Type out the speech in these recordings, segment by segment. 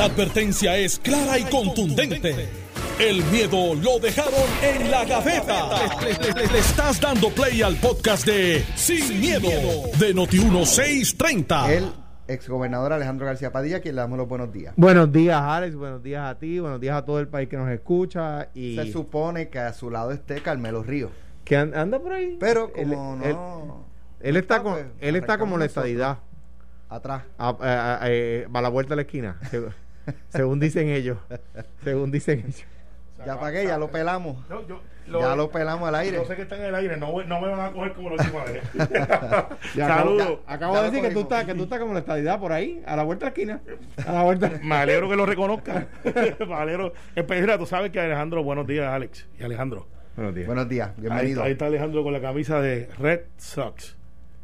La advertencia es clara y contundente. El miedo lo dejaron en la gaveta. Le, estás dando play al podcast de Sin, miedo, de Noti1630. El exgobernador Alejandro García Padilla, quien le damos los buenos días. Buenos días, Alex. Buenos días a ti. Buenos días a todo el país que nos escucha. Y Se supone que a su lado esté Carmelo Río. que an- anda por ahí. Pero como él, no. él no está, con, pues, él está como la estadidad. Atrás. A, a- a- eh, a la vuelta de la esquina. seg- según dicen ellos. Según dicen ellos. Ya pagué, ya lo pelamos. No, yo- ya lo pelamos al aire. Yo sé que está en el aire, no, no me van a coger como la última vez. Saludos. ya- acabo Ya de decir que tú, estás, que tú estás como la estadidad por ahí. A la vuelta de la esquina. A la vuelta. Me alegro que lo reconozcan. Me alegro. Eh, pues, mira, tú sabes que Alejandro, buenos días, Alex y Alejandro. Buenos días. Buenos días, Ahí, bienvenido. ahí está Alejandro con la camisa de Red Sox.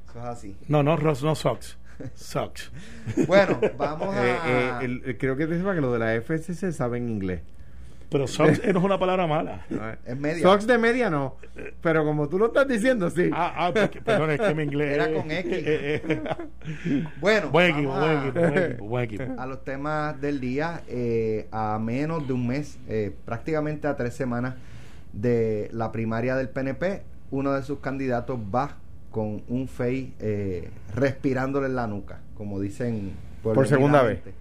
Eso es así. No, no, no Sox. Sox. Bueno, vamos a. Eh, eh, el- el- creo que te sepa que lo de la FCC sabe en inglés. Pero Sox no es una palabra mala. Es media. Socks de media no. Pero como tú lo estás diciendo, sí. Ah, ah, porque- perdón, es que mi inglés. Era con X. Eh, eh, Bueno, buen equipo, buen a- equipo, buen equipo, buen equipo. a los temas del día eh, a menos de un mes, eh, prácticamente a tres semanas de la primaria del PNP, uno de sus candidatos va con un FEI eh, respirándole en la nuca, como dicen Por segunda puebleramente.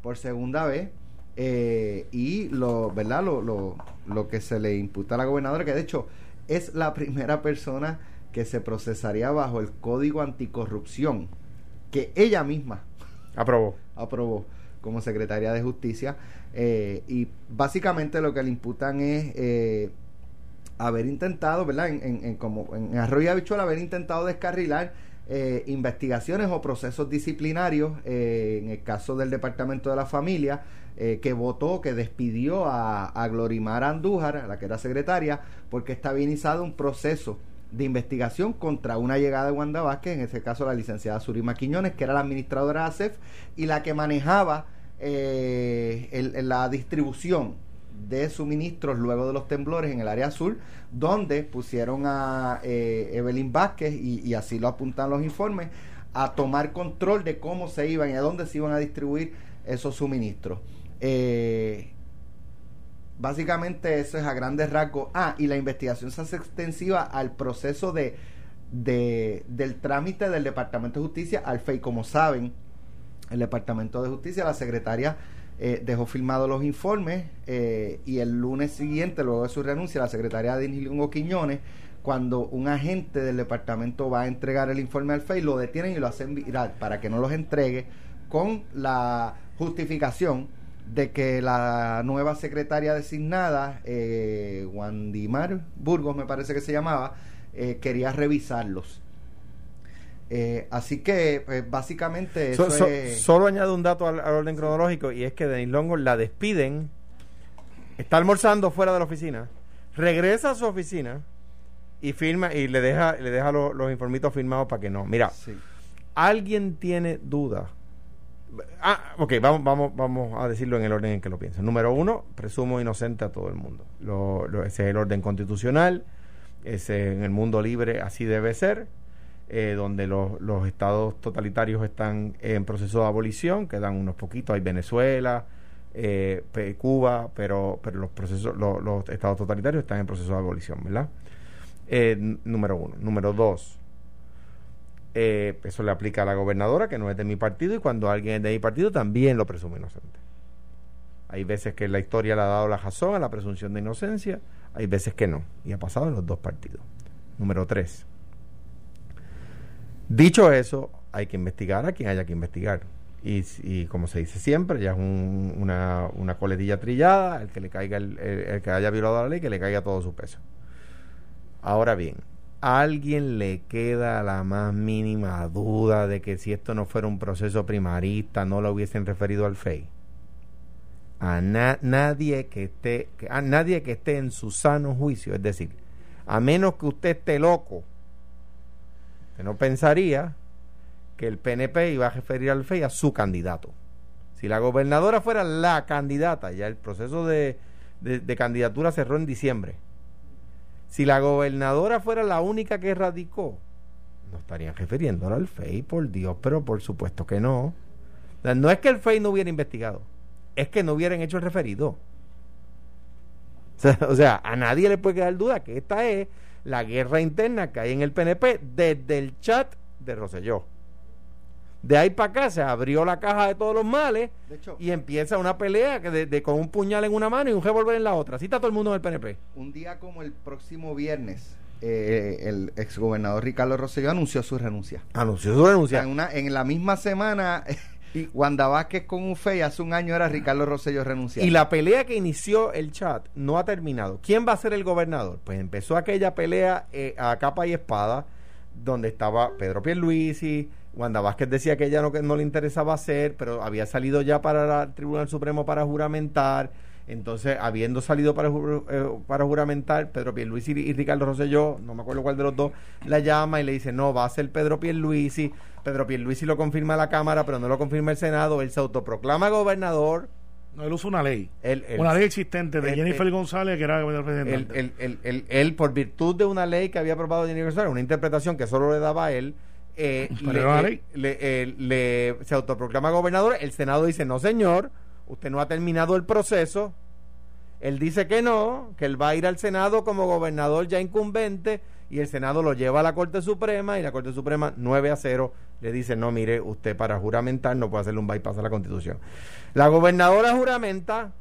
Por segunda vez. eh, y lo, ¿verdad? Lo, lo, lo que se le imputa a la gobernadora, que de hecho es la primera persona que se procesaría bajo el código anticorrupción, que ella misma Aprobó. aprobó como secretaria de justicia eh, y básicamente lo que le imputan es haber intentado, ¿verdad? En, en- en como en Arroyo Habichuela, haber intentado descarrilar eh, investigaciones o procesos disciplinarios eh, en el caso del Departamento de la Familia eh, que votó, que despidió a, a Glorimar Andújar, a la que era secretaria, porque estaba iniciado un proceso de investigación contra una llegada de Wanda Vázquez, en este caso la licenciada Surima Quiñones, que era la administradora de ASEF y la que manejaba eh, el- la distribución de suministros luego de los temblores en el área azul, donde pusieron a eh, Evelyn Vázquez, y, y así lo apuntan los informes, a tomar control de cómo se iban y a dónde se iban a distribuir esos suministros. Eh, básicamente eso es a grandes rasgos. Ah, y la investigación se hace extensiva al proceso de, de- del trámite del Departamento de Justicia al FEI. Como saben, el Departamento de Justicia, la secretaria eh, dejó firmados los informes eh, y el lunes siguiente, luego de su renuncia, la secretaria de Lingo Quiñones, cuando un agente del departamento va a entregar el informe al FEI, lo detienen y lo hacen viral para que no los entregue con la justificación de que la nueva secretaria designada, eh, Wandimar Burgos me parece que se llamaba, eh, quería revisarlos. Eh, así que, pues, básicamente, eso So- so- es... Solo añado un dato al, al orden cronológico y es que Denis Longo la despiden, está almorzando fuera de la oficina, regresa a su oficina y firma y le deja le deja lo- los informitos firmados para que no. Mira, Sí. ¿alguien tiene duda? Ah, ok, vamos, vamos, vamos a decirlo en el orden en que lo piensan. Número uno, presumo inocente a todo el mundo. Lo- lo- ese es el orden constitucional, ese en el mundo libre así debe ser, eh, donde los, los estados totalitarios están en proceso de abolición, quedan unos poquitos, hay Venezuela, eh, Cuba, pero, pero los procesos, lo- los estados totalitarios están en proceso de abolición, ¿verdad? Eh, número uno. Número dos, eh, eso le aplica a la gobernadora, que no es de mi partido, y cuando alguien es de mi partido también lo presume inocente. Hay veces que la historia le ha dado la razón a la presunción de inocencia, hay veces que no, y ha pasado en los dos partidos. Número tres. Dicho eso, hay que investigar a quien haya que investigar. Y, como se dice siempre, ya es un- una, una coletilla trillada, el que le caiga el, el- que haya violado la ley, que le caiga todo su peso. Ahora bien, ¿a alguien le queda la más mínima duda de que si esto no fuera un proceso primarista no lo hubiesen referido al FEI? A na- nadie que esté a nadie que esté en su sano juicio, es decir, a menos que usted esté loco, que no pensaría que el PNP iba a referir al FEI a su candidato. Si la gobernadora fuera la candidata, ya el proceso de, de- candidatura cerró en diciembre. Si la gobernadora fuera la única que radicó, no estarían refiriéndola al FEI, por Dios, pero por supuesto que no. O sea, no es que el FEI no hubiera investigado, es que no hubieran hecho el referido. O sea, a nadie le puede quedar duda que esta es la guerra interna que hay en el PNP desde el chat de Roselló. De ahí para acá se abrió la caja de todos los males y empieza una pelea que de, con un puñal en una mano y un revólver en la otra. Así está todo el mundo en el PNP. Un día como el próximo viernes, eh, el exgobernador Ricardo Rosselló anunció su renuncia. Anunció su renuncia. en, una, en la misma semana y Wanda Vázquez con un fe hace un año era Ricardo Rosselló renunciar. Y la pelea que inició el chat no ha terminado. ¿Quién va a ser el gobernador? Pues empezó aquella pelea eh, a capa y espada donde estaba Pedro Pierluisi, Wanda Vázquez decía que ella no, no le interesaba hacer, pero había salido ya para el Tribunal Supremo para juramentar. Entonces, habiendo salido para, eh, para juramentar, Pedro Pierluisi y, Ricardo Rosselló, no me acuerdo cuál de los dos, la llama y le dice, no, va a ser Pedro Pierluisi. Pedro Pierluisi lo confirma la Cámara, pero no lo confirma el Senado. Él se autoproclama gobernador. No, él usa una ley. una ley existente de Jennifer González, que era el presidente. Él, por virtud de una ley que había aprobado Jennifer González, una interpretación que solo le daba a él, eh, le, le, se autoproclama gobernador. El Senado dice, no señor, usted no ha terminado el proceso. Él dice que no, que él va a ir al Senado como gobernador ya incumbente y el Senado lo lleva a la Corte Suprema y la Corte Suprema 9 a 0 le dice, no, mire, usted para juramentar no puede hacerle un bypass a la Constitución. La gobernadora juramenta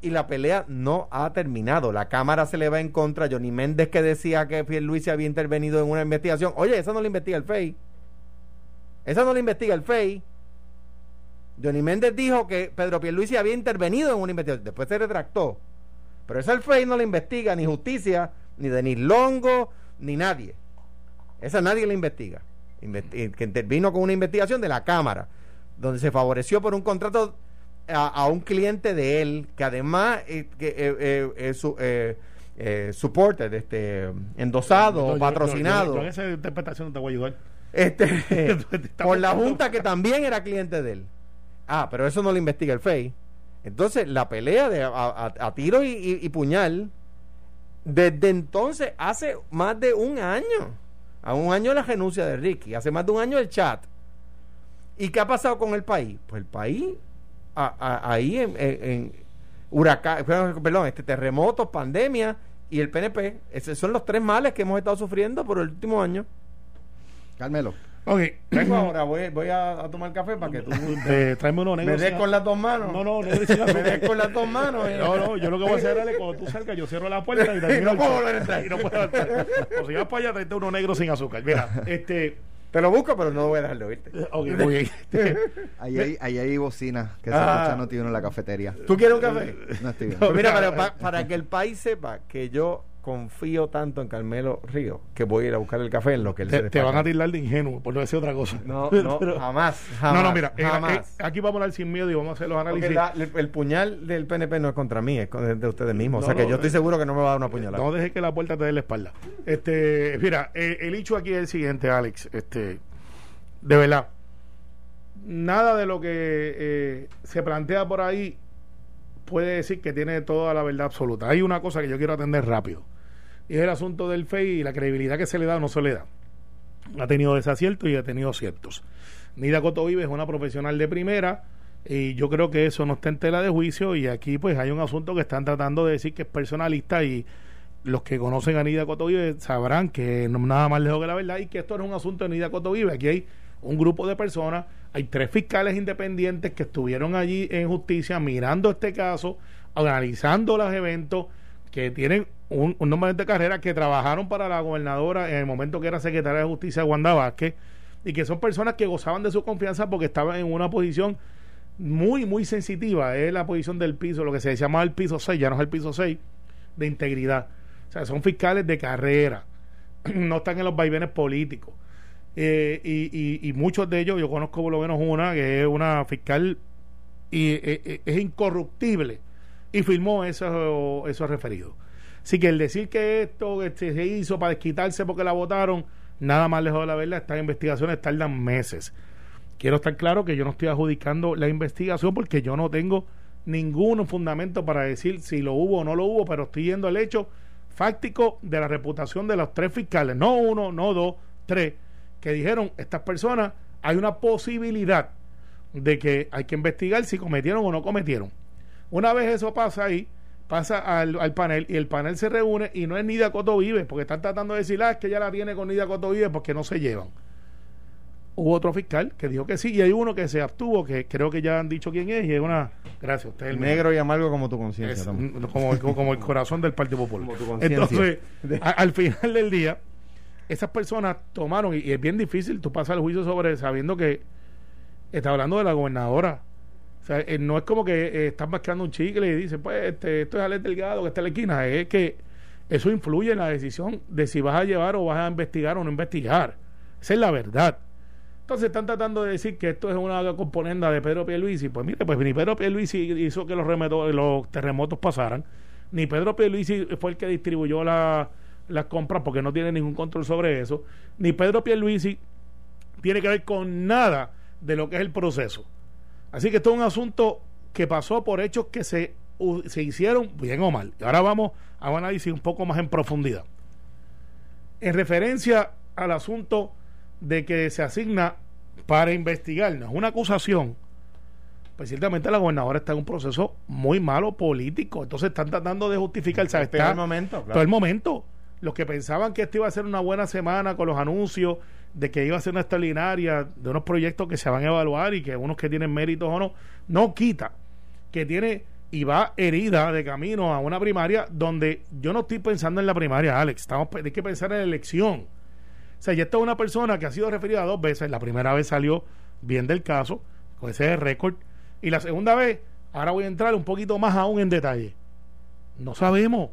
y la pelea no ha terminado. La Cámara se le va en contra. Johnny Méndez que decía que Luis había intervenido en una investigación. Oye, esa no la investiga el FEI. Esa no la investiga el FEI. Johnny Méndez dijo que Pedro Pierluisi había intervenido en una investigación. Después se retractó. Pero esa el FEI no la investiga, ni justicia, ni Denis Longo, ni nadie. Esa nadie la investiga. que intervino con una investigación de la Cámara, donde se favoreció por un contrato a, un cliente de él que además eh, que, eh, eh, eh su, supported, este, endosado, patrocinado. Yo, esa interpretación te voy a ayudar. Este, por la Junta que también era cliente de él. Ah, pero eso no lo investiga el FEI. Entonces, la pelea de a, tiro y, puñal, desde entonces, hace más de un año, a un año la renuncia de Ricky, hace más de un año el chat. ¿Y qué ha pasado con el país? Pues el país ahí en, huracán, perdón, este terremotos, pandemia y el PNP. Esos son los tres males que hemos estado sufriendo por el último año. Carmelo. Ok. Vengo ahora, voy, voy a, tomar café para que tú te, tráeme uno negro. Me des con las dos manos. No, no, negro Me des con las dos manos. Eh. No, no, yo lo que voy a hacer es cuando tú salgas, yo cierro la puerta y, y no puedo volver a entrar. Y no puedo entrar. O si vas para allá, traete uno negro sin azúcar. Mira, este. Te lo busco, pero no voy a dejar de oírte. Ok, muy bien. ahí, hay, ahí hay bocina que se ah. escucha no tiene en la cafetería. ¿Tú quieres un café? No estoy bien. mira, pero para que el país sepa que yo confío tanto en Carmelo Río que voy a ir a buscar el café en lo que él te, se te van a tirar de ingenuo por no decir otra cosa. No, no jamás, jamás no no mira eh, eh, aquí vamos a hablar sin miedo y vamos a hacer los análisis. el, puñal del PNP no es contra mí es de ustedes mismos. O sea que yo estoy seguro que no me va a dar una puñalada. no dejes que la puerta te dé la espalda. Este mira eh, el hecho aquí es el siguiente Alex este de verdad nada de lo que se plantea por ahí puede decir que tiene toda la verdad absoluta. Hay una cosa que yo quiero atender rápido es el asunto del FEI y la credibilidad que se le da o no se le da. Ha tenido desaciertos y ha tenido ciertos. Nida Coto Vive es una profesional de primera y yo creo que eso no está en tela de juicio y aquí pues hay un asunto que están tratando de decir que es personalista y los que conocen a Nida Coto Vive sabrán que no nada más lejos que la verdad y que esto no es un asunto de Nida Coto Vive. Aquí hay un grupo de personas, hay tres fiscales independientes que estuvieron allí en justicia mirando este caso, analizando los eventos que tienen un, un nombre de carrera que trabajaron para la gobernadora en el momento que era secretaria de justicia Wanda Vázquez y que son personas que gozaban de su confianza porque estaban en una posición muy, muy sensitiva. Es la posición del piso, lo que se llama el piso 6, ya no es el piso 6, de integridad. O sea, son fiscales de carrera, no están en los vaivenes políticos. Eh, y, y, muchos de ellos, yo conozco por lo menos una, que es una fiscal y eh, eh, es incorruptible y firmó esos eso referidos. Así que el decir que esto este, se hizo para desquitarse porque la votaron, nada más lejos de la verdad, estas investigaciones tardan meses. Quiero estar claro que yo no estoy adjudicando la investigación porque yo no tengo ningún fundamento para decir si lo hubo o no lo hubo, pero estoy yendo al hecho fáctico de la reputación de los tres fiscales, no uno, no dos, tres, que dijeron estas personas, hay una posibilidad de que hay que investigar si cometieron o no cometieron. Una vez eso pasa ahí, pasa al, panel y el panel se reúne y no es Nidia Coto Vive, porque están tratando de decir, ah, es que ya la tiene con Nidia Coto Vive porque no se llevan. Hubo otro fiscal que dijo que sí y hay uno que se abstuvo, que creo que ya han dicho quién es y es una... Gracias, usted el Negro y amargo como tu conciencia. Como, como, el corazón del Partido Popular. Entonces, al final del día, esas personas tomaron, y, es bien difícil tú pasar el juicio sobre sabiendo que está hablando de la gobernadora. O sea, eh, no es como que eh, están un chicle y dicen, pues, este, esto es Alex Delgado que está en la esquina. Es que eso influye en la decisión de si vas a llevar o vas a investigar o no investigar. Esa es la verdad. Entonces están tratando de decir que esto es una componenda de Pedro Pierluisi. Pues mire, pues ni Pedro Pierluisi hizo que los, los terremotos pasaran, ni Pedro Pierluisi fue el que distribuyó las compras porque no tiene ningún control sobre eso, ni Pedro Pierluisi tiene que ver con nada de lo que es el proceso. Así que esto es un asunto que pasó por hechos que se, se hicieron bien o mal. Y ahora vamos a un análisis un poco más en profundidad. En referencia al asunto de que se asigna para investigar, no es una acusación, pues ciertamente la gobernadora está en un proceso muy malo político, entonces están tratando de justificar, ¿sabes? Todo el momento, Todo el momento. Los que pensaban que esto iba a ser una buena semana con los anuncios de que iba a ser una extraordinaria de unos proyectos que se van a evaluar y que unos que tienen méritos o no, no quita que tiene y va herida de camino a una primaria donde yo no estoy pensando en la primaria, Alex, estamos hay que pensar en la elección o sea, ya está una persona que ha sido referida dos veces. La primera vez salió bien del caso, con ese récord. Y la segunda vez, ahora voy a entrar un poquito más aún en detalle. No sabemos.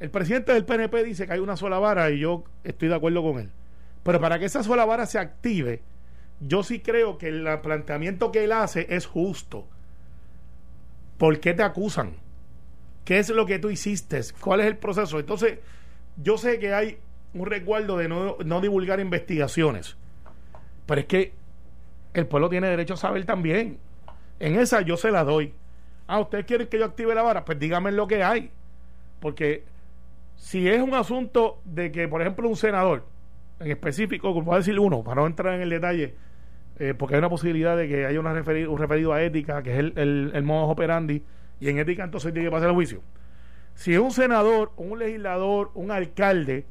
El presidente del PNP dice que hay una sola vara y yo estoy de acuerdo con él. Pero para que esa sola vara se active, yo sí creo que el planteamiento que él hace es justo. ¿Por qué te acusan? ¿Qué es lo que tú hiciste? ¿Cuál es el proceso? Entonces, yo sé que hay un resguardo de no, no divulgar investigaciones. Pero es que el pueblo tiene derecho a saber también. En esa yo se la doy. Ah, ¿ustedes quieren que yo active la vara? Pues díganme lo que hay. Porque si es un asunto de que, por ejemplo, un senador, en específico, como a decir uno, para no entrar en el detalle, eh, porque hay una posibilidad de que haya una referido, un referido a ética, que es el, el, modo operandi, y en ética entonces tiene que pasar el juicio. Si un senador, un legislador, un alcalde,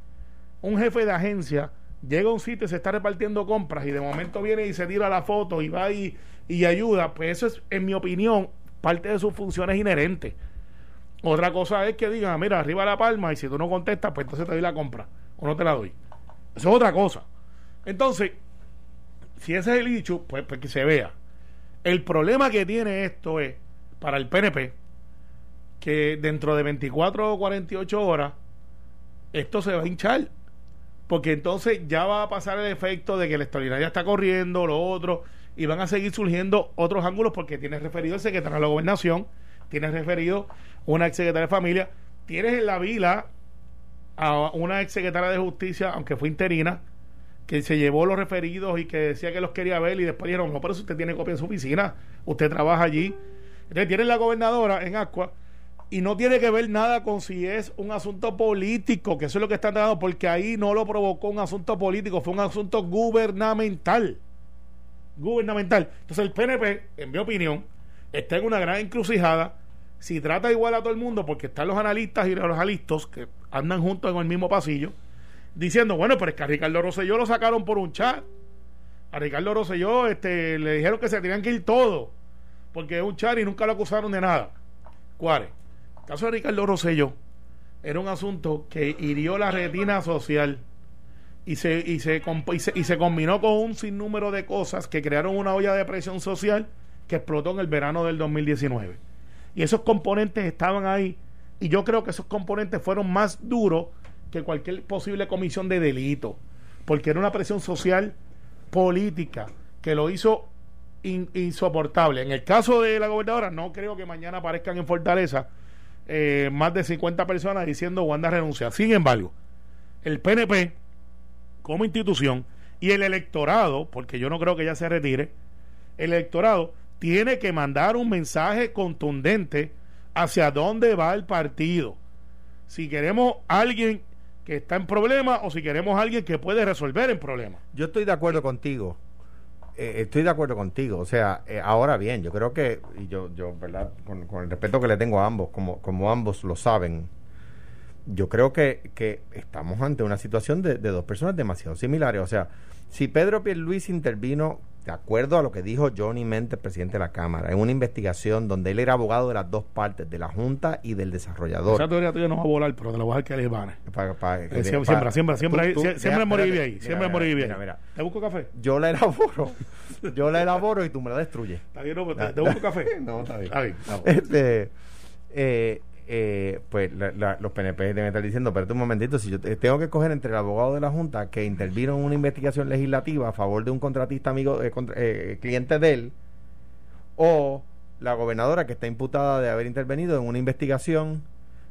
un jefe de agencia llega a un sitio y se está repartiendo compras y de momento viene y se tira la foto y va y, y ayuda, pues eso es, en mi opinión, parte de sus funciones inherentes. Otra cosa es que digan, mira, arriba la palma y si tú no contestas, pues entonces te doy la compra o no te la doy. Eso es otra cosa. Entonces, si ese es el dicho, pues, pues que se vea. El problema que tiene esto es, para el PNP, que dentro de 24 o 48 horas, esto se va a hinchar porque entonces ya va a pasar el efecto de que la extraordinaria está corriendo, lo otro, y van a seguir surgiendo otros ángulos porque tienes referido el secretario de la gobernación, tienes referido una ex secretaria de familia, tienes en la vila a una ex secretaria de justicia, aunque fue interina, que se llevó los referidos y que decía que los quería ver y después dijeron, no, pero si usted tiene copia en su oficina, usted trabaja allí. Entonces tienes la gobernadora en Ascua y no tiene que ver nada con si es un asunto político, que eso es lo que están dando, porque ahí no lo provocó un asunto político, fue un asunto gubernamental. Gubernamental. Entonces el PNP, en mi opinión, está en una gran encrucijada. Si trata igual a todo el mundo, porque están los analistas y los alistos que andan juntos en el mismo pasillo, diciendo, bueno, pero es que a Ricardo Rosselló lo sacaron por un chat. A Ricardo Rosselló este, le dijeron que se tenían que ir todos, porque es un chat y nunca lo acusaron de nada. ¿Cuáles? caso de Ricardo Rosselló era un asunto que hirió la retina social y se, y se, y se, combinó con un sinnúmero de cosas que crearon una olla de presión social que explotó en el verano del 2019. Y esos componentes estaban ahí y yo creo que esos componentes fueron más duros que cualquier posible comisión de delito, porque era una presión social política que lo hizo insoportable. En el caso de la gobernadora, no creo que mañana aparezcan en Fortaleza eh, más de 50 personas diciendo Wanda renuncia. Sin embargo, el PNP como institución y el electorado, porque yo no creo que ya se retire, el electorado tiene que mandar un mensaje contundente hacia dónde va el partido. Si queremos alguien que está en problemas o si queremos alguien que puede resolver el problema. Yo estoy de acuerdo contigo. eh, estoy de acuerdo contigo. O sea, eh, ahora bien, yo creo que, y yo, yo ¿verdad? Con, el respeto que le tengo a ambos, como, como ambos lo saben, yo creo que, que estamos ante una situación de, de dos personas demasiado similares. O sea, si Pedro Pierluis intervino de acuerdo a lo que dijo Johnny Mente, presidente de la Cámara, en una investigación donde él era abogado de las dos partes, de la Junta y del desarrollador. Esa teoría tuya no va a volar, pero te la voy a dejar que le van. Siembra, siembra, siembra, ahí, tú- tú- sie- siembra mira, en Moribia espérate, ahí, mira, mira, ahí. ¿Te busco café? Yo la elaboro, yo la elaboro y tú me la destruyes. Está bien, no, pues, te, te busco café. No, está bien. Está bien. Este, eh, eh, pues la- la- los PNP deben estar diciendo, espérate un momentito, si yo te- tengo que escoger entre el abogado de la Junta que intervino en una investigación legislativa a favor de un contratista amigo, eh, contra- eh, cliente de él, o la gobernadora que está imputada de haber intervenido en una investigación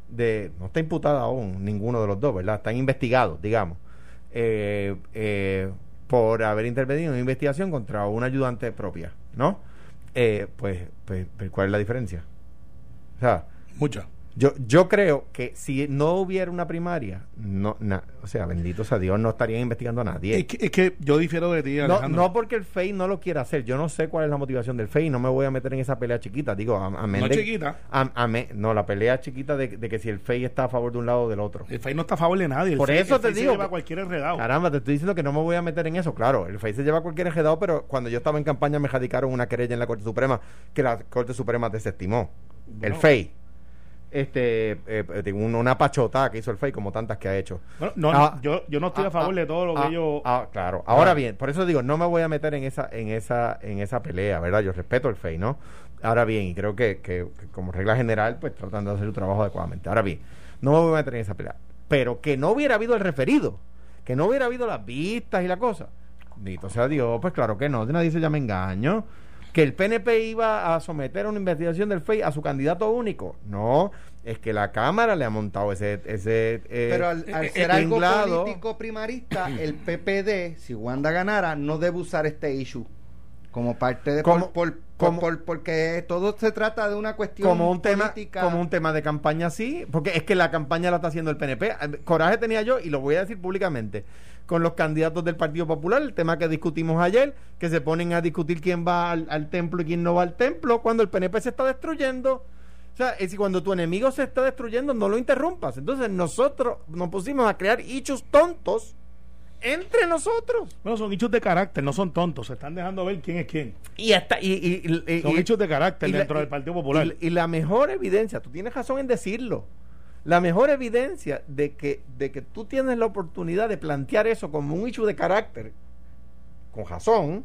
de, no está imputada aún ninguno de los dos, ¿verdad? Están investigados, digamos, eh, eh, por haber intervenido en una investigación contra una ayudante propia, ¿no? Eh, pues, pues, pues, ¿cuál es la diferencia? Mucha. Yo, yo creo que si no hubiera una primaria, no, na- o sea, bendito sea Dios, no estarían investigando a nadie. Es que, es que yo difiero de ti, No, Alejandro. no porque el FEI no lo quiera hacer. Yo no sé cuál es la motivación del FEI. No me voy a meter en esa pelea chiquita. Digo, a, a No de- chiquita. a- a me- no, la pelea chiquita de, de que si el FEI está a favor de un lado o del otro. El FEI no está a favor de nadie. El Por FEI- eso el te FEI se digo lleva cualquier enredado. Caramba, te estoy diciendo que no me voy a meter en eso. Claro, el FEI se lleva cualquier enredado, pero cuando yo estaba en campaña me radicaron una querella en la Corte Suprema que la Corte Suprema desestimó. el. FEI. Este, eh, un- una pachota que hizo el FEI, como tantas que ha hecho. Bueno, no, Ah, yo, yo no estoy a ah, favor ah, de todo lo que ah, ellos... ah, claro. Ahora Ah. bien, por eso digo, no me voy a meter en esa, en esa, en esa pelea, ¿verdad? Yo respeto el FEI, ¿no? Ahora bien, y creo que, que- que como regla general, pues tratan de hacer su trabajo adecuadamente. Ahora bien, no me voy a meter en esa pelea. Pero que no hubiera habido el referido, que no hubiera habido las vistas y la cosa. Dito sea Dios, pues claro que no, nadie se llama engaño. Que el PNP iba a someter a una investigación del FEI a su candidato único. No, es que la Cámara le ha montado ese... ese eh, Pero al, al eh, ser algo político primarista, el PPD, si Wanda ganara, no debe usar este issue como parte de Como- por, por- como- por- porque todo se trata de una cuestión como un tema política. como un tema de campaña sí porque es que la campaña la está haciendo el PNP coraje tenía yo y lo voy a decir públicamente con los candidatos del Partido Popular el tema que discutimos ayer que se ponen a discutir quién va al, al templo y quién no va al templo cuando el PNP se está destruyendo o sea, es decir, cuando tu enemigo se está destruyendo, no lo interrumpas. Entonces, nosotros nos pusimos a crear hechos tontos entre nosotros. Bueno, son hechos de carácter, no son tontos. Se están dejando ver quién es quién. Y hasta y, y- y- Son y- hechos de carácter la- dentro del Partido Popular. Y, y la mejor evidencia, tú tienes razón en decirlo, la mejor evidencia de que, de que tú tienes la oportunidad de plantear eso como un hecho de carácter, con razón,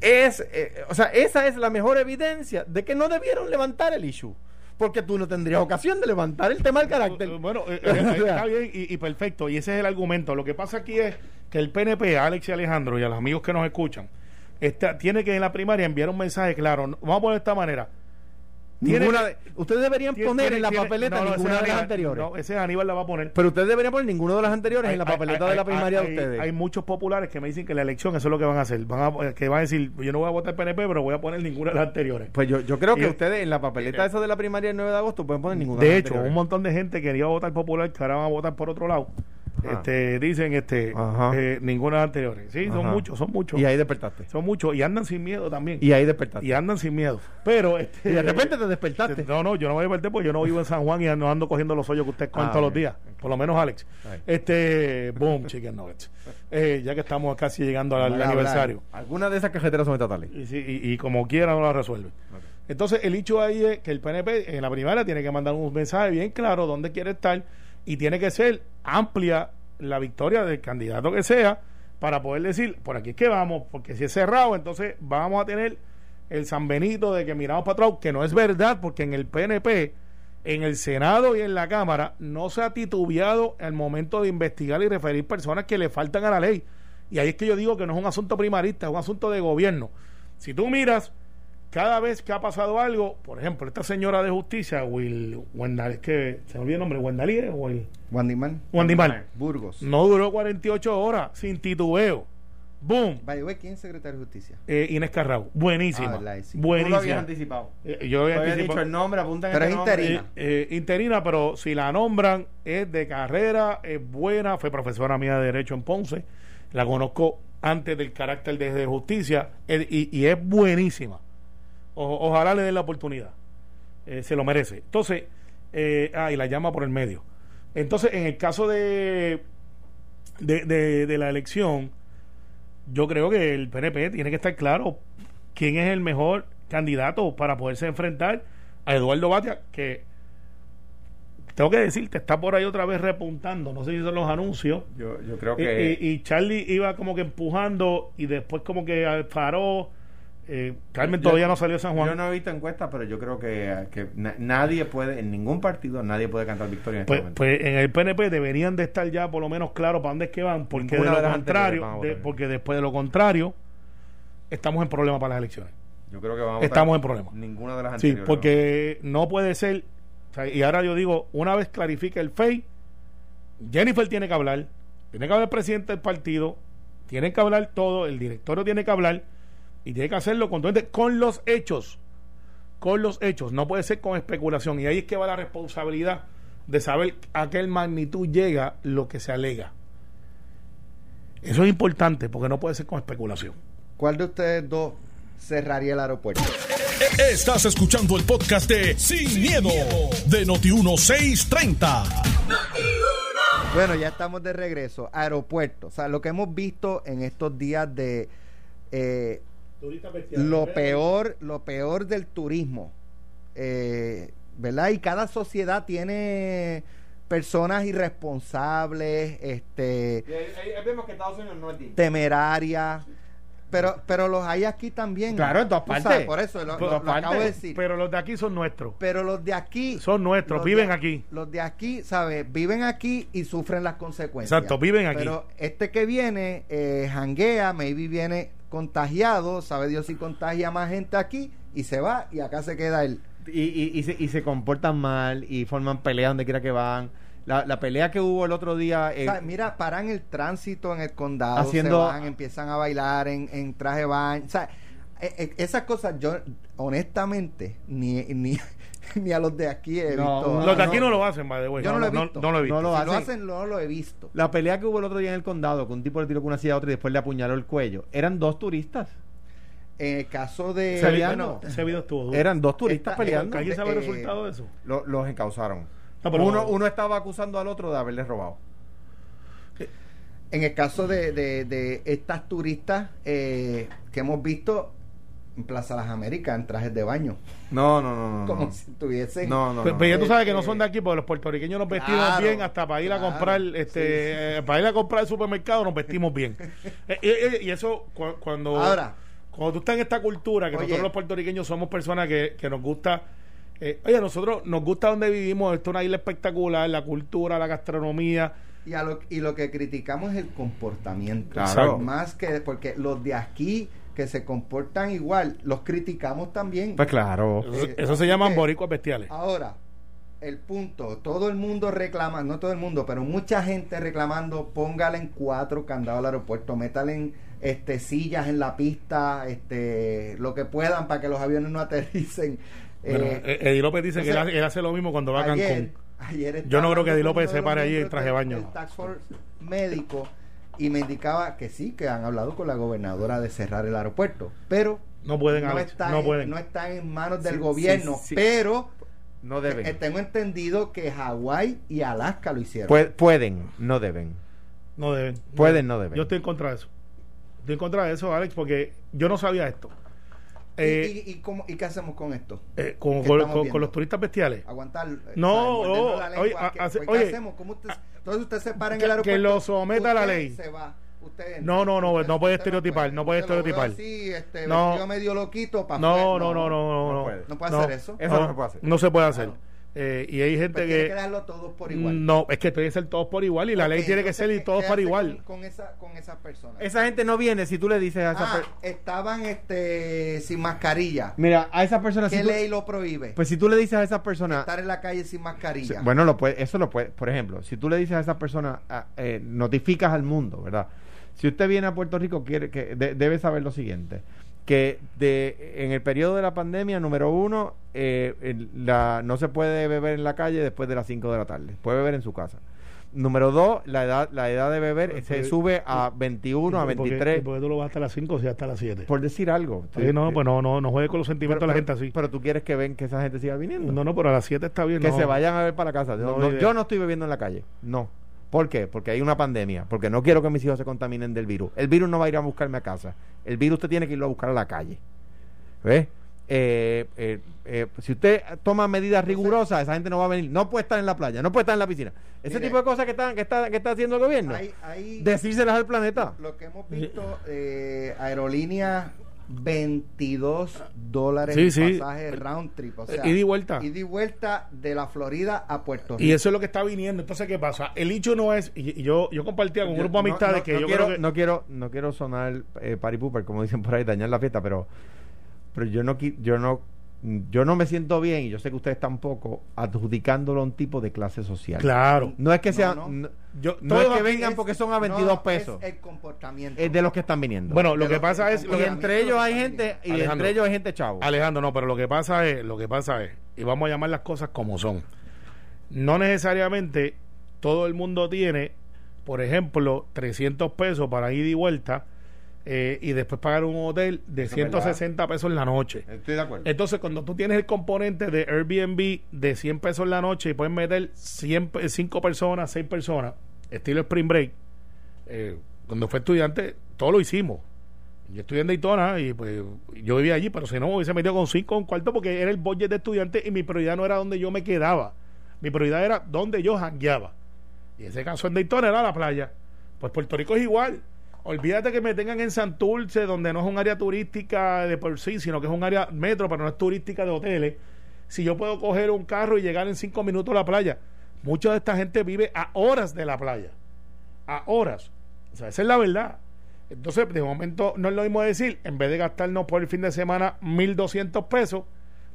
es, eh, o sea, esa es la mejor evidencia de que no debieron levantar el issue. Porque tú no tendrías ocasión de levantar el tema del carácter. Eh, Bueno, eh, eh, está bien y, y perfecto. Y ese es el argumento. Lo que pasa aquí es que el PNP, Alex y Alejandro, y a los amigos que nos escuchan, está, tiene que en la primaria enviar un mensaje claro. Vamos a poner de esta manera. Ninguna de- ustedes deberían tiene- poner tiene- en la papeleta no, ninguna de las anteriores. No, ese Aníbal la va a poner. Pero ustedes deberían poner ninguno de las anteriores en la papeleta hay- de la hay- primaria de ustedes. Hay muchos populares que me dicen que la elección eso es lo que van a hacer. Van a, que van a decir, yo no voy a votar PNP, pero voy a poner ninguna de las anteriores. Pues yo, yo creo que ustedes en la papeleta esa de la primaria del 9 de agosto pueden poner ninguna De las hecho, anteriores. un montón de gente quería votar popular que ahora van a votar por otro lado. Ajá. Este, dicen este eh, ninguna de las anteriores. Sí, son muchos, son muchos. Y ahí despertaste. Son muchos y andan sin miedo también. Y ahí despertaste. Y andan sin miedo. Pero este, Y de repente te despertaste. No, no, yo no voy a despertar porque yo no vivo en San Juan y no ando cogiendo los hoyos que ustedes cogen Ah, todos los días. Por lo menos Alex. Este, boom, chicken nuggets. Eh, ya que estamos casi llegando al, aniversario. Algunas de esas cajeteras son estatales. Y, sí, y- y como quiera no la resuelve. Entonces, el hecho ahí es que el PNP en la primaria tiene que mandar un mensaje bien claro dónde quiere estar y tiene que ser amplia la victoria del candidato que sea para poder decir, por aquí es que vamos, porque si es cerrado, entonces vamos a tener el San Benito de que miramos para atrás, que no es verdad, porque en el PNP, en el Senado y en la Cámara, no se ha titubeado al momento de investigar y referir personas que le faltan a la ley. Y ahí es que yo digo que no es un asunto primarista, es un asunto de gobierno. Si tú miras, cada vez que ha pasado algo, por ejemplo, esta señora de justicia, Will, Wendal, es que se me olvidó el nombre, Wendalí o Will, Wandyman, Wandimar, Burgos. no duró 48 horas sin titubeo. Boom. By the way, ¿quién es secretario de justicia? Eh, Inés Carrao, buenísima. Ah, verdad, sí. Tú lo habías buenísima. anticipado. Eh, yo había anticipado- dicho el nombre, apunta Pero este es interina. eh, eh, interina, pero si la nombran, es de carrera, es buena, fue profesora mía de Derecho en Ponce, la conozco antes del carácter de, de justicia eh, y, y es buenísima. O- ojalá le den la oportunidad. Eh, se lo merece. Entonces, eh, ah, y la llama por el medio. Entonces, en el caso de, de, de, de la elección, yo creo que el PNP tiene que estar claro quién es el mejor candidato para poderse enfrentar a Eduardo Batia, que tengo que decirte, está por ahí otra vez repuntando, no sé si son los anuncios. Yo, yo creo que. y- y Charlie iba como que empujando y después como que paró. Eh, Carmen Yo- todavía no salió San Juan. Yo no he visto encuestas, pero yo creo que, que na- nadie puede, en ningún partido, nadie puede cantar victoria en este Pues, momento. pues en el PNP deberían de estar ya por lo menos claros para dónde es que van, porque Ninguna de de lo contrario, de- porque después de lo contrario, estamos en problemas para las elecciones. yo creo que vamos a estamos en problemas. Ninguna de las Sí, anteriores. porque no puede ser, o sea, y ahora yo digo, una vez clarifique el FEI, Jennifer tiene que hablar, tiene que hablar el presidente del partido, tiene que hablar todo, el directorio tiene que hablar y tiene que hacerlo contundente con los hechos, con los hechos, no puede ser con especulación y ahí es que va la responsabilidad de saber a qué magnitud llega lo que se alega. Eso es importante porque no puede ser con especulación. ¿Cuál de ustedes dos cerraría el aeropuerto? Estás escuchando el podcast de Sin, miedo, de Noti1630. Bueno, ya estamos de regreso. Aeropuerto. O sea, lo que hemos visto en estos días de eh, lo peor, lo peor del turismo. Eh, ¿Verdad? Y cada sociedad tiene personas irresponsables, este, vemos que Estados Unidos no es digno. temerarias. Pero, pero los hay aquí también. Claro, en todas sabes, partes. por eso lo, lo- lo acabo de decir. Pero los de aquí son nuestros. Pero los de aquí. Son nuestros, viven de- aquí. Los de aquí, ¿sabes? Viven aquí y sufren las consecuencias. Exacto, viven aquí. Pero este que viene, eh, janguea, maybe viene contagiado, sabe Dios si contagia más gente aquí y se va y acá se queda él. Y, y, y, se, y se comportan mal y forman peleas donde quiera que van. La, la pelea que hubo el otro día. eh, O sea, mira, paran el tránsito en el condado, Haciendo- se van, empiezan a bailar en, en traje baño. O sea, eh, eh, esas cosas yo, honestamente, ni, ni, ni a los de aquí he No, visto. Los de no, aquí no, lo hacen, by the way. Yo no lo he visto. No, lo he visto. No lo si lo hacen. hacen, no lo he visto. La pelea que hubo el otro día en el condado, que un tipo le tiró con una silla a otro y después le apuñaló el cuello, eran dos turistas. En el caso de. Video, ese video estuvo duro. Eran dos turistas Esta- peleando. ¿Alguien sabe el eh, resultado de eso? Lo- los encausaron. No, pero- uno, uno estaba acusando al otro de haberle robado. En el caso de, de, de estas turistas eh, que hemos visto en Plaza Las Américas en trajes de baño, No, no, no, no. como no. si tuviesen. No, no, Pero, no. pero ya tú sabes que no Este- son de aquí, porque los puertorriqueños nos vestimos Claro, bien hasta para ir a comprar, este, eh, para ir a comprar al supermercado nos vestimos bien. Eh, eh, y eso cu- cuando Ahora, cuando tú estás en esta cultura, que Oye. nosotros los puertorriqueños somos personas que, que nos gusta, eh, oye, a nosotros nos gusta donde vivimos, esto es una isla espectacular, la cultura, la gastronomía. y, a lo, y lo que criticamos es el comportamiento. Claro. Más que. Porque los de aquí que se comportan igual, los criticamos también. Pues claro. Eso, Eh, eso se llaman boricuas bestiales. Ahora, el punto, todo el mundo reclama, no todo el mundo, pero mucha gente reclamando, póngale en cuatro candados al aeropuerto, métale en este sillas en la pista, este lo que puedan para que los aviones no aterricen. Bueno, Eh, eh, Eddie López dice que él hace, él hace lo mismo cuando va a ayer, Cancún. ayer Yo no creo que Eddie López se pare ahí en traje de baño. del Task Force médico y me indicaba que sí, que han hablado con la gobernadora de cerrar el aeropuerto, pero No pueden, no, Alex, está no en, pueden. no está en manos del Sí, gobierno, sí, sí. pero No deben. eh, tengo entendido que Hawái y Alaska lo hicieron. Pue- pueden, no deben. No deben. Pueden, no deben. Yo estoy en contra de eso. Estoy en contra de eso, Alex, porque yo no sabía esto. ¿Y- Eh, y, y cómo, ¿Y qué hacemos con esto? eh, con, ¿qué con- los turistas bestiales. Aguantar. eh, No. Mordernos oh, la lengua, oye, ¿qué, hace- pues, ¿qué oye. hacemos? ¿Cómo usted, entonces usted se para en Que- el que aeropuerto. lo someta a la ley. Se va. Usted No, no, no, usted- no puede estereotipar, no puede veo estereotipar. así, este, No. vestido medio loquito para No, no, no, no, no, no no. puede. No puede hacer eso. Eso no se puede hacer. No se puede hacer. Claro. Eh, y hay gente Pues tiene que que... dejarlo todos por igual. No, es que tiene que ser todos por igual y la ley tiene que ser y ¿qué- todos por igual. Con, con esa, con esas personas. Esa gente no viene si tú le dices a esa ah, estaban este, sin mascarilla. Mira, a esa persona ¿Qué si tú- ley lo prohíbe? Pues si tú le dices a esa persona Estar en la calle sin mascarilla. Bueno, lo puede, eso lo puede, por ejemplo, si tú le dices a esa persona, ah, eh, notificas al mundo, ¿verdad? Si usted viene a Puerto Rico, quiere que de- debe saber lo siguiente, que de, en el periodo de la pandemia, número uno, eh, el- la, no se puede beber en la calle después de las 5 de la tarde, puede beber en su casa. Número dos, la edad, la edad de beber Pues, se sube a 21, a ¿Y por qué- 23. y ¿Por qué tú lo vas hasta las 5 o sea hasta las 7? Por decir algo. Sí, no, pues no, no, no juegue con los sentimientos de la gente así. Pero tú quieres que ven que esa gente siga viniendo. No, no, pero a las 7 está bien. que no. se vayan a ver para casa. No, No, no, idea. yo no estoy bebiendo en la calle. No. ¿Por qué? Porque hay una pandemia. Porque no quiero que mis hijos se contaminen del virus. El virus no va a ir a buscarme a casa. El virus usted tiene que irlo a buscar a la calle. ¿Ves? Eh, eh, eh, si usted toma medidas rigurosas, esa gente no va a venir. No puede estar en la playa, no puede estar en la piscina. Ese Mire, tipo de cosas que, están, que, está, que está haciendo el gobierno. Hay, hay- Decírselas al planeta. lo que hemos visto, eh, aerolínea 22 dólares Sí, el sí. pasaje round trip. O sea, Ida y vuelta. ida y vuelta de la Florida a Puerto Rico. Y eso es lo que está viniendo. Entonces, ¿qué pasa? El hecho no es. Y, y yo, yo compartía con un grupo de amistades no- que no yo quiero, creo que. no quiero no quiero sonar eh, party pooper, como dicen por ahí dañar la fiesta pero pero yo no yo no yo no me siento bien y yo sé que ustedes tampoco adjudicándolo a un tipo de clase social Claro. no es que sean no. no, Yo, no todos es que vengan porque son a 22 No, pesos Es el comportamiento. es de los que están viniendo Bueno, lo de que pasa es. lo que- entre ellos hay gente y Alejandro. entre ellos hay gente chavo Alejandro, no, pero lo que pasa es, lo que pasa es, y vamos a llamar las cosas como son. No necesariamente todo el mundo tiene, por ejemplo, 300 pesos para ir y vuelta eh, y después pagar un hotel de Eso es verdad. 160 pesos la noche. estoy de acuerdo Entonces, cuando tú tienes el componente de Airbnb de 100 pesos la noche y puedes meter 100, 5 personas, 6 personas, estilo Spring Break, eh, cuando fue estudiante, todo lo hicimos. Yo estudié en Daytona y pues yo vivía allí, pero si no me hubiese metido con 5 o un cuarto porque era el budget de estudiante y mi prioridad no era donde yo me quedaba. Mi prioridad era donde yo jangueaba. Y ese caso en Daytona era la playa. Pues Puerto Rico es igual. Olvídate que me tengan en Santurce, donde no es un área turística de por sí, sino que es un área metro, pero no es turística de hoteles. Si yo puedo coger un carro y llegar en cinco minutos a la playa, mucha de esta gente vive a horas de la playa. A horas. O sea, esa es la verdad. Entonces, de momento, no es lo mismo decir, en vez de gastarnos por el fin de semana 1.200 pesos,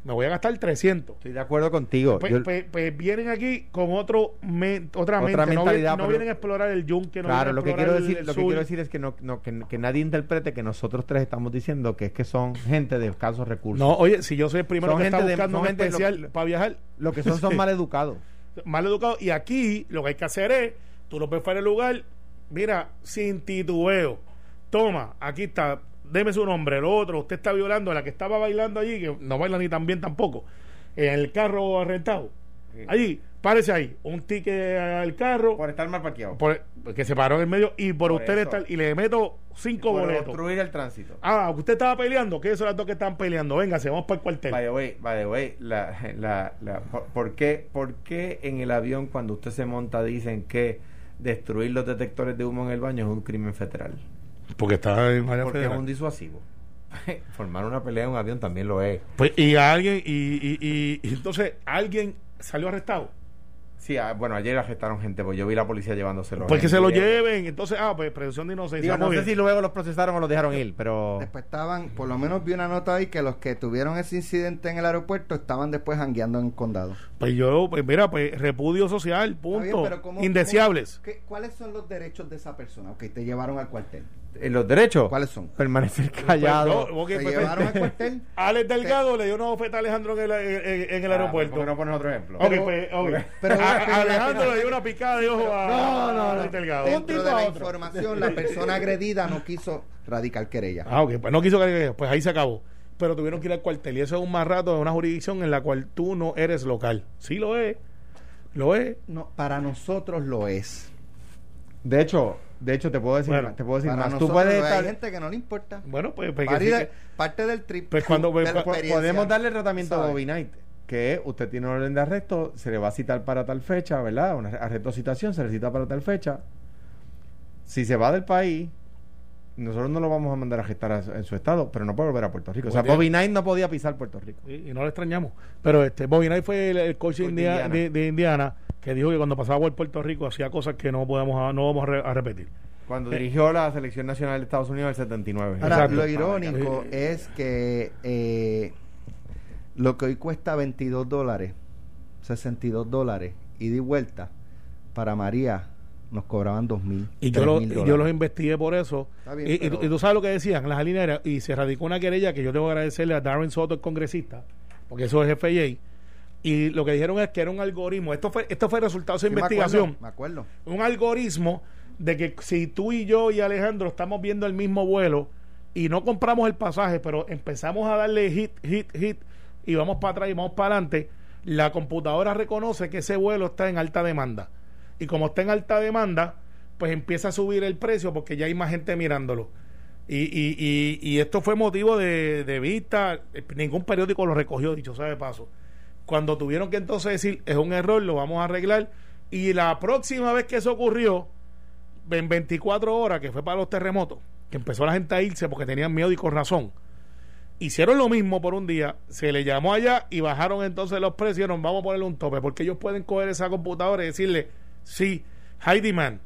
me voy a gastar 300. estoy de acuerdo contigo Pues, Yo- pues- pues vienen aquí con otro men- otra, Otra mente. No mentalidad, No, pero- vienen a explorar el yunque. No Claro, lo que quiero el- decir, el lo que quiero decir es que no, no- que, que nadie interprete que nosotros tres estamos diciendo que es que son gente de escasos recursos. No, oye, si yo soy el primero Son que está gente de- buscando son un especial lo- para viajar, Lo que son son mal educados. mal educado. Y aquí lo que hay que hacer es, tú lo ves fuera del lugar, mira, sin titubeo. Toma, aquí está, deme su nombre, el otro, usted está violando a la que estaba bailando allí, que no baila ni tan bien tampoco, en el carro rentado. Allí, párese ahí, un ticket al carro, Por estar mal parqueado. por- que se paró en el medio, y por, Por usted estar, y le meto cinco por boletos. obstruir el tránsito. Ah, usted estaba peleando, que son las dos que están peleando. Venga, se vamos para el cuartel. By the way, la, la, la- por, por qué, ¿por qué en el avión cuando usted se monta dicen que destruir los detectores de humo en el baño es un crimen federal? Porque está en área Porque es un disuasivo. Formar una pelea en un avión también lo es. Pues, y a alguien, y, y, y- y entonces alguien salió arrestado. Sí, ah, bueno, ayer arrestaron gente, porque yo vi la policía llevándoselo. Pues que se lo lleven. Entonces, ah, pues presunción de inocencia. Digo, no sé si luego los procesaron o los dejaron ir, pero... Después estaban, por lo menos vi una nota ahí que los que tuvieron ese incidente en el aeropuerto estaban después jangueando en el condado. Pues yo, pues mira, pues repudio social, punto. bien, pero ¿cómo- Indeseables. cómo- qué- ¿Cuáles son los derechos de esa persona? Ok, te llevaron al cuartel. ¿En los derechos? ¿Cuáles son? Permanecer callado. Pues, no, ¿Te pues, llevaron al cuartel? Alex Delgado le dio una oferta a Alejandro en el, en- en el Ah, aeropuerto. ¿por qué no pones otro ejemplo? Ok, Pero- pues, ok. pero- A- a- pero- Alejandro le dio una picada de ojo a no, no, a no. Delgado. Un Dentro tipo de la otro. información, la persona agredida no quiso radicar querella. Ah, ok, pues no quiso que pues ahí se acabó. Pero tuvieron que ir al cuartel y eso es un más rato de una jurisdicción en la cual tú no eres local. Sí lo es, lo es. No, para nosotros lo es. De hecho, de hecho te puedo decir, Bueno, te puedo decir más. Tú puedes estar, hay gente que no le importa. Bueno, pues, pues que Parte, sí de- que- parte del trip. Pues cuando- de la pues, podemos darle el tratamiento ¿sabes? Bobby Knight, que usted tiene una orden de arresto, se le va a citar para tal fecha, ¿verdad? Un arresto o citación, se le cita para tal fecha. Si se va del país, nosotros no lo vamos a mandar a gestar a- en su estado, pero no puede volver a Puerto Rico. O sea, día. Bobby Knight no podía pisar Puerto Rico. y, y no lo extrañamos. Pero este Bobby Knight fue el, el coach de, Indiana. de- de Indiana que dijo que cuando pasaba por Puerto Rico hacía cosas que no podemos no vamos a, re- a repetir. Cuando Eh. dirigió la selección nacional de Estados Unidos en el 79. Ahora, Exacto. lo irónico Eh, es que eh, lo que hoy cuesta 22 dólares, 62 dólares, ida y vuelta, para María nos cobraban 2 mil. Y yo, lo- y yo los investigué por eso. Bien, y, pero- y tú sabes lo que decían las alineras. Y se radicó una querella que yo tengo que agradecerle a Darren Soto, el congresista, porque eso es FIA, Y lo que dijeron es que era un algoritmo. Esto fue, esto fue resultado de Sí, me investigación. acuerdo, Me acuerdo. Un algoritmo de que si tú y yo y Alejandro estamos viendo el mismo vuelo y no compramos el pasaje, pero empezamos a darle hit, hit, hit y vamos para atrás y vamos para adelante, la computadora reconoce que ese vuelo está en alta demanda. Y como está en alta demanda, pues empieza a subir el precio porque ya hay más gente mirándolo. Y, y, y, y esto fue motivo de, de vista, ningún periódico lo recogió, dicho sea de paso. Cuando tuvieron que entonces decir, es un error, lo vamos a arreglar. Y la próxima vez que eso ocurrió, en 24 horas, que fue para los terremotos, que empezó la gente a irse porque tenían miedo y con razón, hicieron lo mismo por un día, se le llamó allá y bajaron entonces los precios y vamos a ponerle un tope, porque ellos pueden coger esa computadora y decirle, sí, high demand,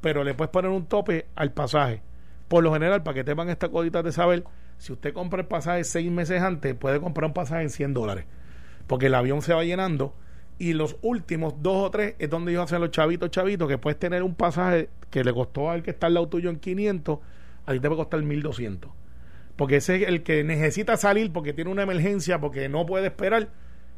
pero le puedes poner un tope al pasaje. Por lo general, para que tengan esta codita de saber, si usted compra el pasaje seis meses antes, puede comprar un pasaje en 100 dólares, porque el avión se va llenando y los últimos dos o tres es donde ellos hacen los chavitos, chavitos, que puedes tener un pasaje que le costó al que está al lado tuyo en 500, a ti te va a costar 1200. Porque ese es el que necesita salir porque tiene una emergencia, porque no puede esperar.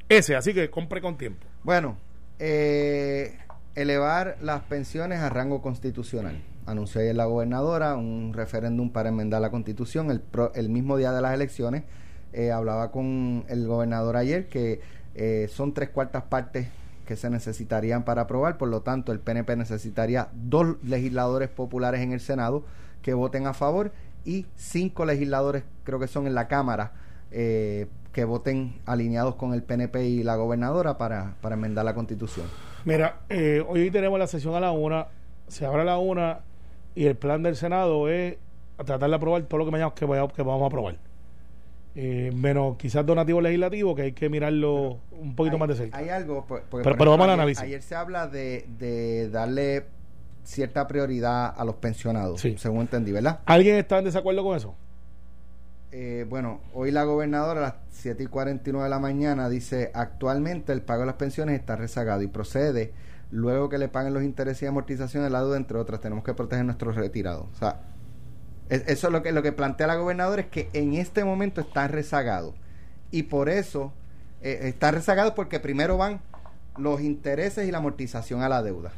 Ese, así que compre con tiempo. Bueno, eh, elevar las pensiones a rango constitucional. Anunció ayer la gobernadora un referéndum para enmendar la constitución. El, pro- el mismo día de las elecciones eh, hablaba con el gobernador ayer que eh, son tres cuartas partes que se necesitarían para aprobar. Por lo tanto, el PNP necesitaría dos legisladores populares en el Senado que voten a favor y cinco legisladores, creo que son en la Cámara, eh, que voten alineados con el PNP y la gobernadora para, para enmendar la constitución. Mira, eh, hoy tenemos la sesión a la una, se abre a la una y el plan del Senado es tratar de aprobar todo lo que, mañana que, que vamos a aprobar. Eh, menos quizás donativo legislativo, que hay que mirarlo un poquito hay, más de cerca. Hay algo, porque, Pero- vamos al análisis. Ayer se habla de, de darle cierta prioridad a los pensionados, Sí. según entendí, ¿verdad? ¿Alguien está en desacuerdo con eso? Eh, bueno, hoy la gobernadora a las 7 y 49 de la mañana dice, actualmente el pago de las pensiones está rezagado y procede luego que le paguen los intereses y amortizaciones de la deuda, entre otras, tenemos que proteger nuestros retirados. O sea, eso es lo que, lo que plantea la gobernadora, es que en este momento está rezagado. Y por eso eh, está rezagado porque primero van los intereses y la amortización a la deuda.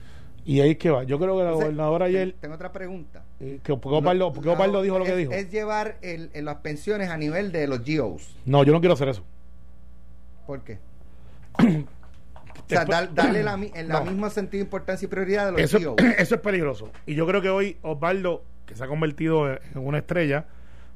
Y ahí es que va. Yo creo que la Entonces, gobernadora ayer, Tengo otra pregunta. eh, que porque dijo lo que es, dijo. Es llevar el, el- las pensiones a nivel de los GOs. No, yo no quiero hacer eso. ¿Por qué? o sea, dar- darle la, en la No. misma sentido, importancia y prioridad de los Eso, GOs. eso es peligroso. Y yo creo que hoy Osvaldo, que se ha convertido en una estrella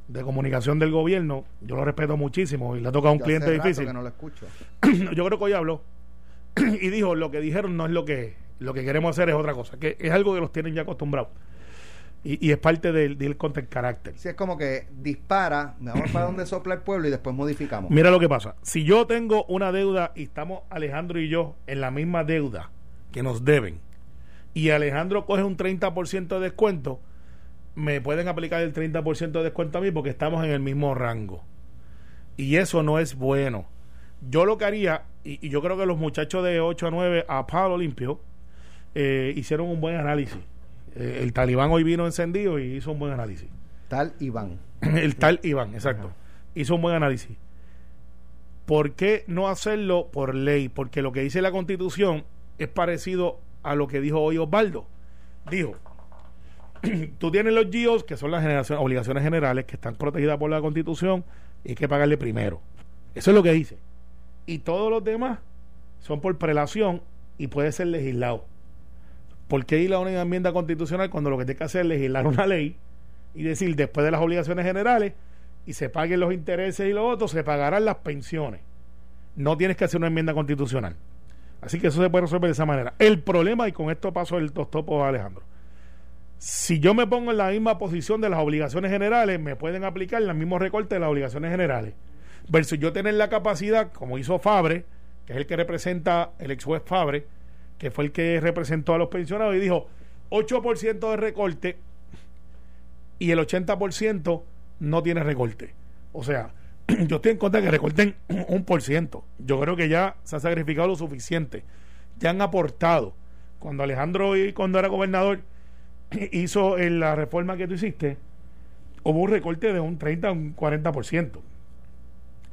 de comunicación del gobierno, yo lo respeto muchísimo y le ha tocado a un cliente hace rato difícil. que no lo escucho. yo creo que hoy habló y dijo lo que dijeron no es lo que es. lo que queremos hacer es otra cosa que es algo que los tienen ya acostumbrados y, y es parte del, del content carácter Si es como que dispara, me vamos para donde sopla el pueblo y después modificamos. mira lo que pasa si yo tengo una deuda y estamos Alejandro y yo en la misma deuda que nos deben y Alejandro coge un 30% de descuento me pueden aplicar el 30% de descuento a mí porque estamos en el mismo rango y eso no es bueno yo lo que haría, y, y yo creo que los muchachos de 8 a 9 a Pablo Limpio eh, hicieron un buen análisis. Eh, el talibán hoy vino encendido y hizo un buen análisis. Tal Iván. el tal Iván, exacto. Hizo un buen análisis. ¿Por qué no hacerlo por ley? Porque lo que dice la constitución es parecido a lo que dijo hoy Osvaldo. Dijo, tú tienes los GIOs, que son las generaciones- obligaciones generales, que están protegidas por la constitución y hay que pagarle primero. Eso es lo que dice. Y todos los demás son por prelación y puede ser legislado. ¿Por qué ir a una enmienda constitucional cuando lo que tiene que hacer es legislar una ley y decir después de las obligaciones generales y se paguen los intereses y los otros, se pagarán las pensiones? No tienes que hacer una enmienda constitucional. Así que eso se puede resolver de esa manera. El problema, y con esto paso el tostopo a Alejandro, si yo me pongo en la misma posición de las obligaciones generales, me pueden aplicar los mismos recortes de las obligaciones generales. Versus yo tener la capacidad, como hizo Fabre, que es el que representa el ex juez Fabre, que fue el que representó a los pensionados y dijo 8% de recorte y el 80% no tiene recorte. O sea, yo estoy en contra de que recorten un por ciento. Yo creo que ya se ha sacrificado lo suficiente. Ya han aportado. Cuando Alejandro, y cuando era gobernador, hizo en la reforma que tú hiciste, hubo un recorte de un 30 a un 40%.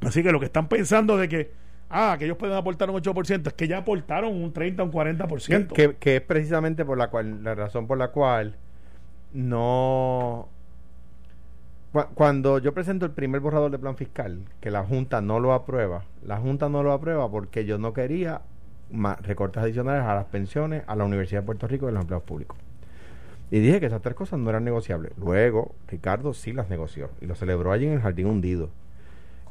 Así que lo que están pensando de que ah, que ellos pueden aportar un 8%, es que ya aportaron un 30, un 40%. Que, que es precisamente por la cual, la razón por la cual no cuando yo presento el primer borrador de plan fiscal, que la Junta no lo aprueba, la Junta no lo aprueba porque yo no quería recortes adicionales a las pensiones, a la Universidad de Puerto Rico y a los empleados públicos. Y dije que esas tres cosas no eran negociables. Luego, Ricardo sí las negoció y lo celebró allí en el Jardín Hundido.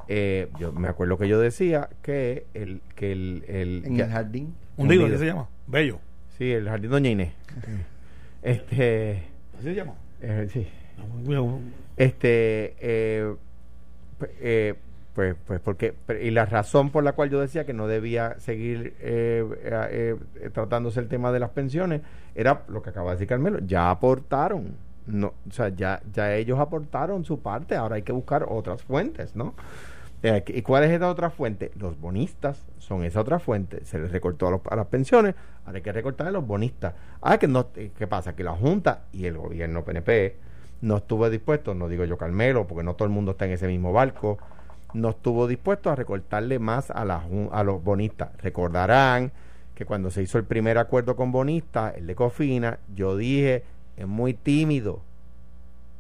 Eh, yo me acuerdo que yo decía que el... Que el, ¿En el Jardín? Hundido, ¿qué se llama? Bello. Sí, el Jardín Doña Inés. este... ¿Así se llama? Eh, sí. Este, eh, eh, pues, pues porque, y la razón por la cual yo decía que no debía seguir eh, tratándose el tema de las pensiones era lo que acaba de decir Carmelo, ya aportaron, no, o sea, ya, ya ellos aportaron su parte, ahora hay que buscar otras fuentes, ¿no? ¿Y cuál es esa otra fuente? Los bonistas son esa otra fuente. Se les recortó a, a las pensiones, ahora hay que recortar a los bonistas. Ah, que no, ¿qué pasa? Que la Junta y el gobierno PNP no estuvo dispuesto, no digo yo Carmelo, porque no todo el mundo está en ese mismo barco, no estuvo dispuesto a recortarle más a, la, a los bonistas. Recordarán que cuando se hizo el primer acuerdo con bonistas, el de Cofina, yo dije, es muy tímido,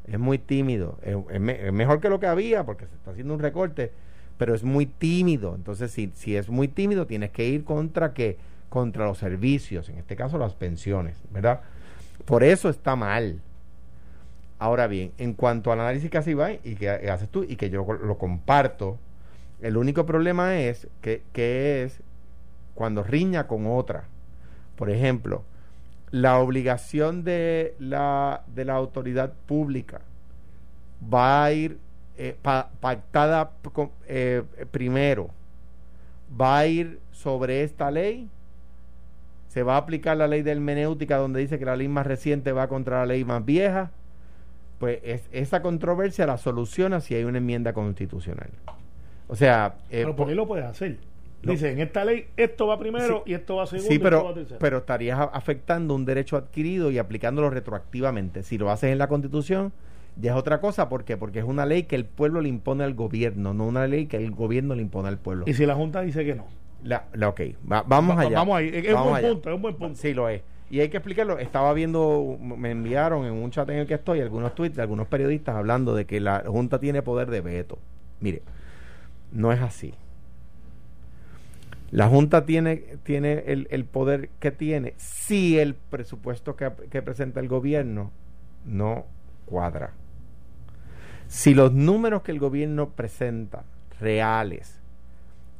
es muy tímido, es, mejor que lo que había porque se está haciendo un recorte, pero es muy tímido. Entonces, si, si es muy tímido, tienes que ir contra qué? Contra los servicios, en este caso las pensiones, ¿verdad? Por eso está mal. Ahora bien, en cuanto al análisis que hace y que haces tú y que yo lo comparto, el único problema es que, es cuando riña con otra. Por ejemplo, la obligación de la, de la autoridad pública va a ir eh, pactada eh, primero, va a ir sobre esta ley, se va a aplicar la ley de hermenéutica donde dice que la ley más reciente va contra la ley más vieja pues esa controversia la soluciona si hay una enmienda constitucional. O sea... Eh, pero por ahí lo puedes hacer. Dice, en esta ley esto va primero y esto va segundo sí, pero, y esto va tercero. pero estarías afectando un derecho adquirido y aplicándolo retroactivamente. Si lo haces en la Constitución, ya es otra cosa. ¿Por qué? Porque es una ley que el pueblo le impone al gobierno, no una ley que el gobierno le impone al pueblo. ¿Y si la Junta dice que no? La, la ok, vamos allá. Vamos ahí, es, un buen punto, es un buen punto. Sí, lo es. Y hay que explicarlo. Estaba viendo, me enviaron en un chat en el que estoy algunos tweets de algunos periodistas hablando de que la Junta tiene poder de veto. Mire, no es así. La Junta tiene, tiene el, poder que tiene si el presupuesto que, que presenta el gobierno no cuadra. Si los números que el gobierno presenta reales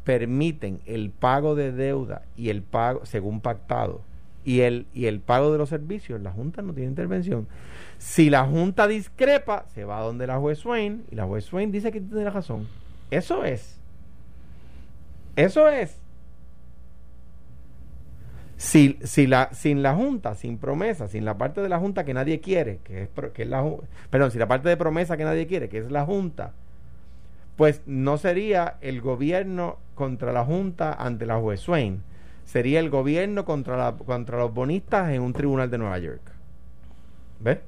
permiten el pago de deuda y el pago según pactado y el, y el pago de los servicios, la Junta no tiene intervención. Si la Junta discrepa, se va donde la juez Swain y la juez Swain dice que tiene la razón. Eso es. Eso es. Si, si la, sin la Junta, sin promesa, sin la parte de la Junta que nadie quiere, que es, que es la perdón, si la parte de promesa que nadie quiere, que es la Junta, pues no sería el gobierno contra la Junta ante la juez Swain sería el gobierno contra, la, contra los bonistas en un tribunal de Nueva York. ¿Ves?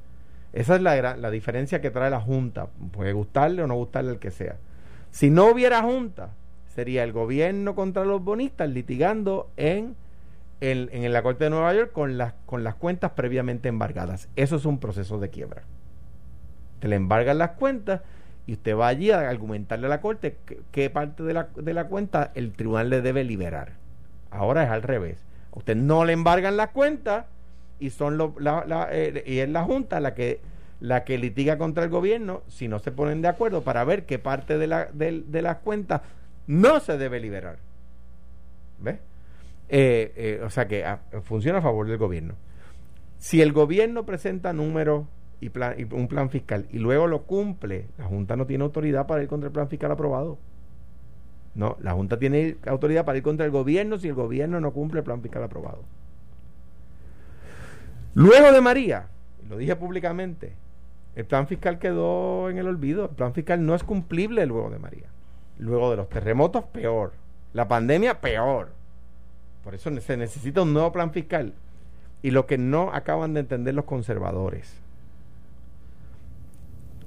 Esa es la, la diferencia que trae la Junta. Puede gustarle o no gustarle el que sea. Si no hubiera Junta, sería el gobierno contra los bonistas litigando en, en, en la Corte de Nueva York con las, con las cuentas previamente embargadas. Eso es un proceso de quiebra. Te le embargan las cuentas y usted va allí a argumentarle a la Corte qué parte de la, de la cuenta el tribunal le debe liberar. Ahora es al revés. usted no le embargan las cuentas y son la, eh, y es la Junta la que la que litiga contra el gobierno si no se ponen de acuerdo para ver qué parte de, la, de, las cuentas no se debe liberar. ¿Ves? Eh, eh, o sea que ah, funciona a favor del gobierno. Si el gobierno presenta números y, plan, y un plan fiscal y luego lo cumple, la Junta no tiene autoridad para ir contra el plan fiscal aprobado. No, la Junta tiene autoridad para ir contra el gobierno si el gobierno no cumple el plan fiscal aprobado. Luego de María, lo dije públicamente, el plan fiscal quedó en el olvido. El plan fiscal no es cumplible luego de María. Luego de los terremotos, peor. La pandemia, peor. Por eso se necesita un nuevo plan fiscal. Y lo que no acaban de entender los conservadores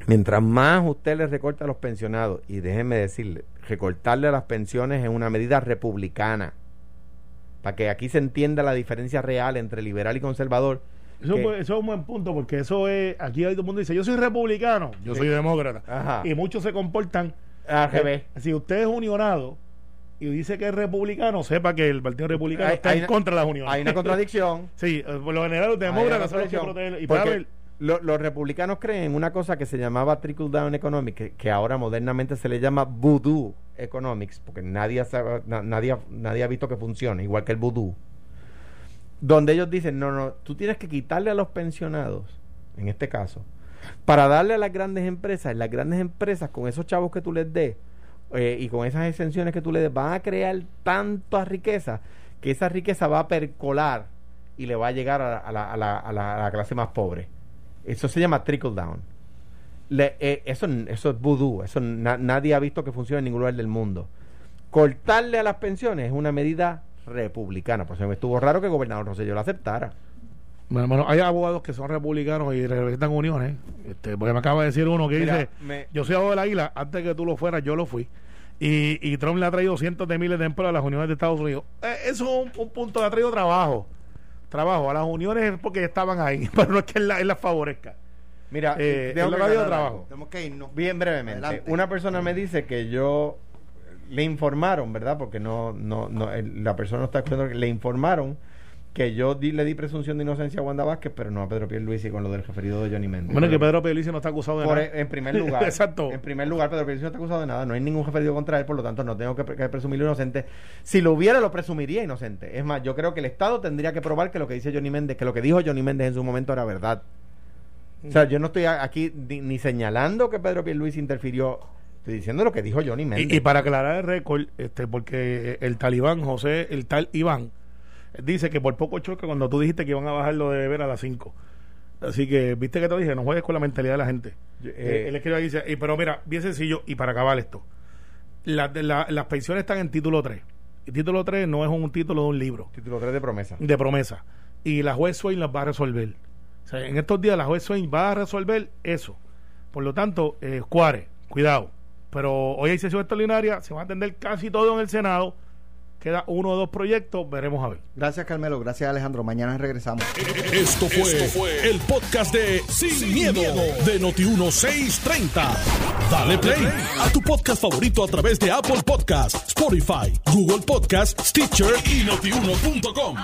Mientras más usted le recorta a los pensionados, y déjenme decirle, recortarle a las pensiones es una medida republicana, para que aquí se entienda la diferencia real entre liberal y conservador. Eso, que- fue- eso es un buen punto, porque eso es. Aquí hay todo el mundo dice: Yo soy republicano, yo soy demócrata. Ajá. Y muchos se comportan. Al revés. eh, si usted es unionado y dice que es republicano, sepa que el Partido Republicano Hay- está hay en una- contra de las uniones. Hay una contradicción. Sí, eh, por lo general los Hay una demócratas son los que contradicción, protegen. Y para ver, lo- los republicanos creen en una cosa que se llamaba trickle down economics, que, ahora modernamente se le llama voodoo economics, porque nadie, sabe- na- nadie, ha visto que funcione, igual que el voodoo. Donde ellos dicen, no, no, tú tienes que quitarle a los pensionados, en este caso, para darle a las grandes empresas, las grandes empresas con esos chavos que tú les des eh, y con esas exenciones que tú le des, van a crear tanta riqueza que esa riqueza va a percolar y le va a llegar a, a la- a la- a la clase más pobre. Eso se llama trickle down. Le- eh, eso, eso es voodoo, eso na- nadie ha visto que funcione en ningún lugar del mundo. Cortarle a las pensiones es una medida republicana, por eso me estuvo raro que el gobernador Rosselló la aceptara. Bueno, bueno, hay abogados que son republicanos y representan uniones. Este, porque me acaba de decir uno que Mira, dice: me- Yo soy abogado del águila, antes que tú lo fueras, yo lo fui. Y, y Trump le ha traído cientos de miles de empleos a las uniones de Estados Unidos. Eh, eso es un, un punto, le ha traído trabajo. Trabajo. A las uniones es porque estaban ahí, pero no es que él, la- él las favorezca. Mira, Eh, tengo él que trabajo. Tenemos que irnos. Bien brevemente. Adelante. Una persona me dice que yo le informaron, ¿verdad? Porque no, no, no el- la persona no está escuchando, que le informaron que yo di- le di presunción de inocencia a Wanda Vázquez, pero no a Pedro Pierluisi con lo del referido de Johnny Méndez. Bueno, que Pedro Pelici no está acusado de por- nada. en primer lugar, Exacto. en primer lugar, Pedro Pierluisi no está acusado de nada, no hay ningún referido contra él, por lo tanto no tengo que, pre- que presumirlo inocente. Si lo hubiera, lo presumiría inocente. Es más, yo creo que el Estado tendría que probar que lo que dice Johnny Méndez, que lo que dijo Johnny Méndez en su momento era verdad. O sea, yo no estoy aquí ni, ni señalando que Pedro Pierluisi interfirió, estoy diciendo lo que dijo Johnny Méndez. Y, y para aclarar el récord, este, porque el talibán, José, el tal Iván, dice que por poco choque cuando tú dijiste que iban a bajarlo de beber a las 5. Así que, viste que te dije, no juegues con la mentalidad de la gente. Eh, eh, él escribe ahí, dice, y, pero mira, bien sencillo, y para acabar esto, las de la- las pensiones están en título 3. Y título 3 no es un título de un libro Título 3 de promesa. de promesa. Y la juez Swain las va a resolver. O sea, en estos días la juez Swain va a resolver eso. Por lo tanto, eh, Juárez, cuidado. Pero hoy hay sesión extraordinaria, se va a atender casi todo en el Senado. Queda uno o dos proyectos, veremos a ver. Gracias, Carmelo. Gracias, Alejandro. Mañana regresamos. Esto fue, el podcast de Sin, miedo, de Noti1630. Dale play a tu podcast favorito a través de Apple Podcasts, Spotify, Google Podcasts, Stitcher y notiuno.com.